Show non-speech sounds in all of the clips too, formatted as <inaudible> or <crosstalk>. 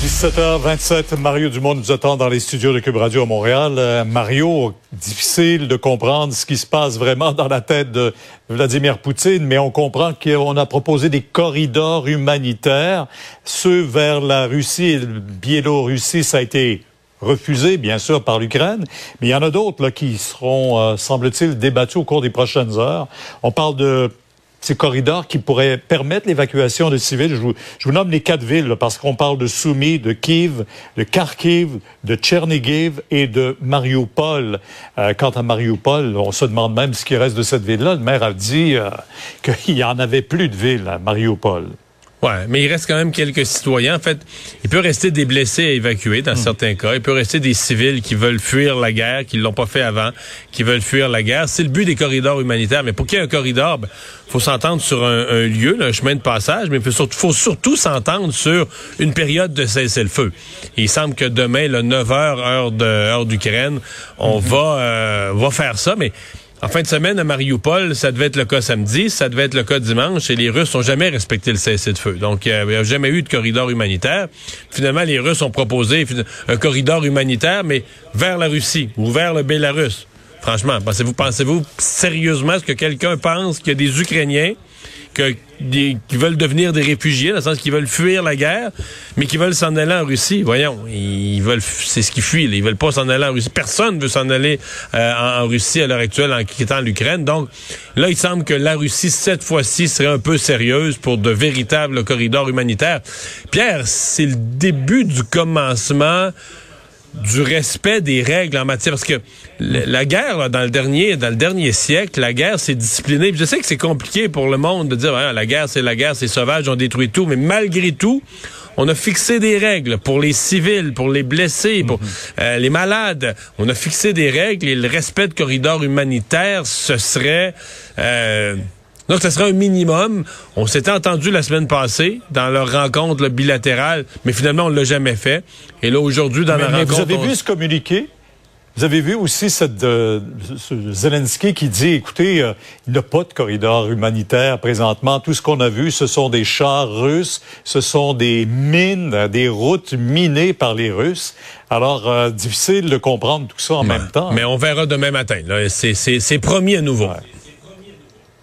17h27, Mario Dumont nous attend dans les studios de Cube Radio à Montréal. Euh, Mario, difficile de comprendre ce qui se passe vraiment dans la tête de Vladimir Poutine, mais on comprend qu'on a proposé des corridors humanitaires, ceux vers la Russie et la Biélorussie, ça a été refusé, bien sûr, par l'Ukraine, mais il y en a d'autres qui seront, euh, semble-t-il, débattus au cours des prochaines heures. On parle de ces corridors qui pourraient permettre l'évacuation de civils. Je vous, je vous nomme les quatre villes parce qu'on parle de Soumy, de Kiev, de Kharkiv, de Tchernigiv et de Mariupol. Euh, quant à Mariupol, on se demande même ce qui reste de cette ville-là. Le maire a dit euh, <laughs> qu'il n'y en avait plus de ville à Mariupol. Ouais, mais il reste quand même quelques citoyens. En fait, il peut rester des blessés à évacuer dans hmm. certains cas. Il peut rester des civils qui veulent fuir la guerre, qui l'ont pas fait avant, qui veulent fuir la guerre. C'est le but des corridors humanitaires. Mais pour qu'il y ait un corridor, ben, faut s'entendre sur un, lieu, un chemin de passage, mais il faut surtout, s'entendre sur une période de cessez-le-feu. Il semble que demain, le 9 h heure de heure d'Ukraine, on hmm. va euh, va faire ça, mais en fin de semaine, à Mariupol, ça devait être le cas samedi, ça devait être le cas dimanche, et les Russes n'ont jamais respecté le cessez-le-feu. Donc, il n'y a jamais eu de corridor humanitaire. Finalement, les Russes ont proposé un corridor humanitaire, mais vers la Russie ou vers le Bélarus. Franchement, pensez-vous, pensez-vous sérieusement ce que quelqu'un pense qu'il y a des Ukrainiens qui veulent devenir des réfugiés, dans le sens qu'ils veulent fuir la guerre, mais qui veulent s'en aller en Russie. Voyons, ils veulent, c'est ce qu'ils fuient. Ils veulent pas s'en aller en Russie. Personne veut s'en aller euh, en, Russie à l'heure actuelle en quittant l'Ukraine. Donc là, il semble que la Russie cette fois-ci serait un peu sérieuse pour de véritables corridors humanitaires. Pierre, c'est le début du commencement du respect des règles en matière parce que la guerre dans le dernier dans le dernier siècle la guerre c'est discipliné je sais que c'est compliqué pour le monde de dire la guerre c'est la guerre c'est sauvage on détruit tout mais malgré tout on a fixé des règles pour les civils, pour les blessés, pour mhm. euh, les malades. On a fixé des règles et le respect de corridors humanitaires, ce serait euh, donc, ce serait un minimum. On s'était entendu la semaine passée dans leur rencontre bilatérale, mais finalement, on l'a jamais fait. Et là, aujourd'hui, dans la rencontre... Vous avez vu ce communiqué? Vous avez vu aussi cette, euh, Zelensky qui dit, écoutez, euh, il n'y a pas de corridor humanitaire présentement. Tout ce qu'on a vu, ce sont des chars russes, ce sont des mines, des routes minées par les Russes. Alors, euh, difficile de comprendre tout ça en même temps. Mais on verra demain matin. C'est promis à nouveau.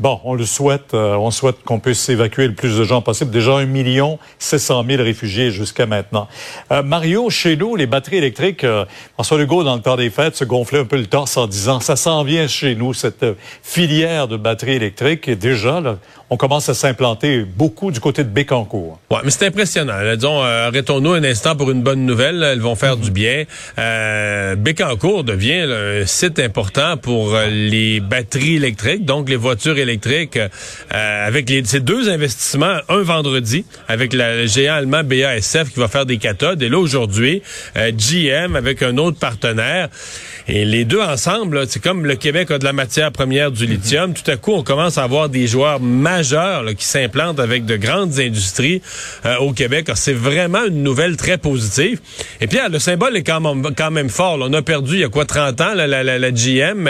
Bon, on le souhaite. Euh, on souhaite qu'on puisse évacuer le plus de gens possible. Déjà un million 700 000 réfugiés jusqu'à maintenant. Euh, Mario, chez nous, les batteries électriques, euh, François Legault, dans le temps des fêtes, se gonflait un peu le torse en disant, ça s'en vient chez nous, cette euh, filière de batteries électriques. Et déjà, là, on commence à s'implanter beaucoup du côté de Bécancourt. Ouais, mais c'est impressionnant. disons, euh, arrêtons-nous un instant pour une bonne nouvelle. Elles vont faire du bien. Euh, Bécancourt devient un site important pour les batteries électriques, donc les voitures électriques, euh, avec ces deux investissements, un vendredi, avec le géant allemand BASF qui va faire des cathodes, et là aujourd'hui, GM avec un autre partenaire. Et les deux ensemble, c'est comme le Québec a de la matière première du lithium. Tout à coup, on commence à avoir des joueurs majeurs qui s'implantent avec de grandes industries euh, au Québec. C'est vraiment une nouvelle très positive. Et puis, le symbole est quand même, quand même fort. On a perdu, il y a quoi, 30 ans, la, la, la, GM.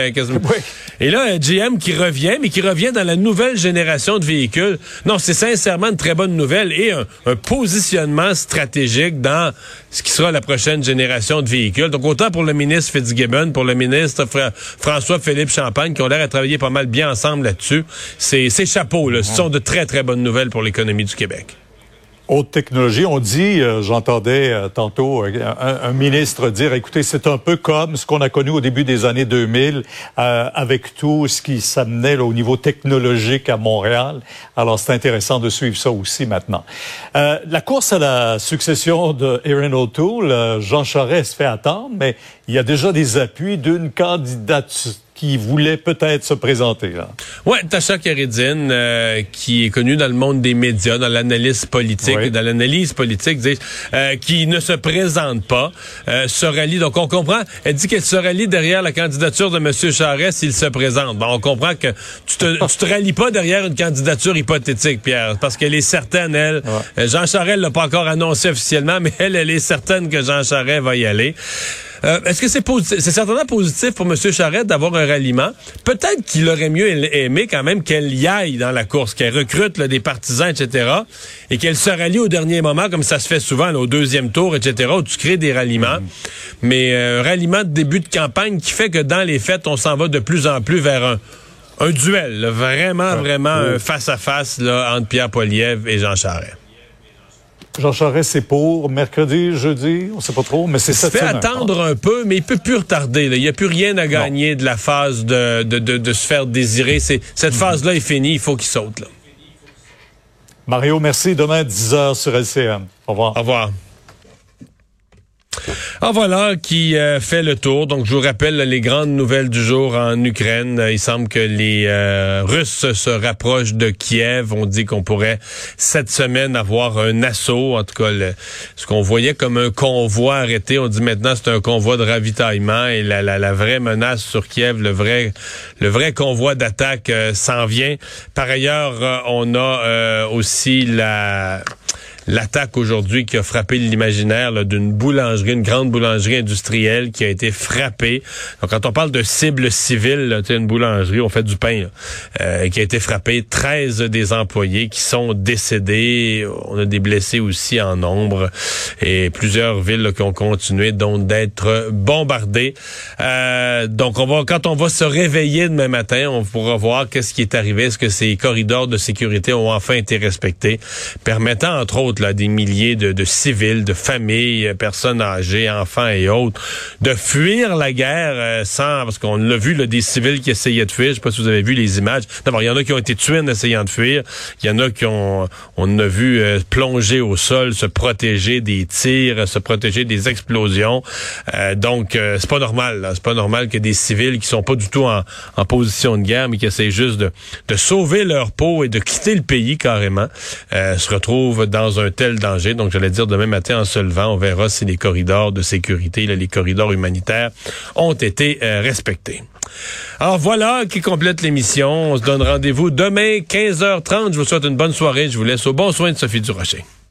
Et là, GM qui revient, mais qui revient dans la nouvelle génération de véhicules. Non, c'est sincèrement une très bonne nouvelle et un, un positionnement stratégique dans ce qui sera la prochaine génération de véhicules. Donc, autant pour le ministre Fitzgibbon, pour le ministre François-Philippe Champagne, qui ont l'air à travailler pas mal bien ensemble là-dessus, c'est chapeau. Là. Ce sont de très, très bonnes nouvelles pour l'économie du Québec. Haute technologie, on dit, euh, j'entendais euh, tantôt euh, un, ministre dire, écoutez, c'est un peu comme ce qu'on a connu au début des années 2000, avec tout ce qui s'amenait au niveau technologique à Montréal. Alors, c'est intéressant de suivre ça aussi maintenant. la course à la succession de Erin O'Toole, Jean Charest se fait attendre, mais il y a déjà des appuis d'une candidature qui voulait peut-être se présenter. Là. Ouais, Tasha Keridine, euh, qui est connue dans le monde des médias, dans l'analyse politique, dans l'analyse politique, euh, qui ne se présente pas, euh, se rallie. Donc on comprend. Elle dit qu'elle se rallie derrière la candidature de M. Charest s'il se présente. Bon, on comprend que tu te, tu te rallies pas derrière une candidature hypothétique, Pierre, parce qu'elle est certaine, elle. Jean Charest l'a pas encore annoncé officiellement, <laughs> mais elle, elle est certaine que Jean Charest va y aller. Euh, est-ce que c'est positif? C'est certainement positif pour M. Charette d'avoir un ralliement? Peut-être qu'il aurait mieux aimé quand même qu'elle y aille dans la course, qu'elle recrute des partisans, etc., et qu'elle se rallie au dernier moment, comme ça se fait souvent, au deuxième tour, etc., où tu crées des ralliements. Mais euh, un ralliement de début de campagne qui fait que dans les fêtes, on s'en va de plus en plus vers un, un duel, vraiment, vraiment un face-à-face entre Pierre Poilievre et Jean Charest. Jean Charest, c'est pour mercredi, jeudi, on sait pas trop, mais c'est ça. fait attendre un peu, mais il peut plus retarder. Il n'y a plus rien à gagner de la phase de, de, de, se faire désirer. C'est, cette mhm. phase-là est finie, il faut qu'il saute. Là. Mario, merci. Demain, 10h sur LCM. Au revoir. Au revoir. Ah voilà qui euh, fait le tour. Donc je vous rappelle les grandes nouvelles du jour en Ukraine. Il semble que les euh, Russes se rapprochent de Kiev. On dit qu'on pourrait cette semaine avoir un assaut. En tout cas, ce qu'on voyait comme un convoi arrêté, on dit maintenant c'est un convoi de ravitaillement et la, la, vraie menace sur Kiev, le vrai le vrai convoi d'attaque euh, s'en vient. Par ailleurs, on a aussi la l'attaque aujourd'hui qui a frappé l'imaginaire d'une boulangerie, une grande boulangerie industrielle qui a été frappée. Donc, quand on parle de cible civile, une boulangerie, on fait du pain, euh, qui a été frappée. 13 des employés qui sont décédés. On a des blessés aussi en nombre et plusieurs villes qui ont continué donc d'être bombardées. Euh, donc, on va, quand on va se réveiller demain matin, on pourra voir qu'est-ce qui est arrivé. Est-ce que ces corridors de sécurité ont enfin été respectés, permettant entre autres des milliers de, civils, de familles, euh, personnes âgées, enfants et autres, de fuir la guerre euh, sans, parce qu'on l'a vu, là, des civils qui essayaient de fuir. Je sais pas si vous avez vu les images. D'abord, il y en a qui ont été tués en essayant de fuir. Il y en a qui ont, on a vu euh, plonger au sol, se protéger des tirs, se protéger des explosions. donc, c'est pas normal. C'est pas normal que des civils qui sont pas du tout en, en position de guerre, mais qui essaient juste de, de sauver leur peau et de quitter le pays carrément, se retrouvent dans un tel danger. Donc, j'allais dire demain matin en se levant, on verra si les corridors de sécurité, les corridors humanitaires ont été euh, respectés. Alors voilà qui complète l'émission. On se donne rendez-vous demain 15h30. Je vous souhaite une bonne soirée. Je vous laisse au bon soin de Sophie Durocher.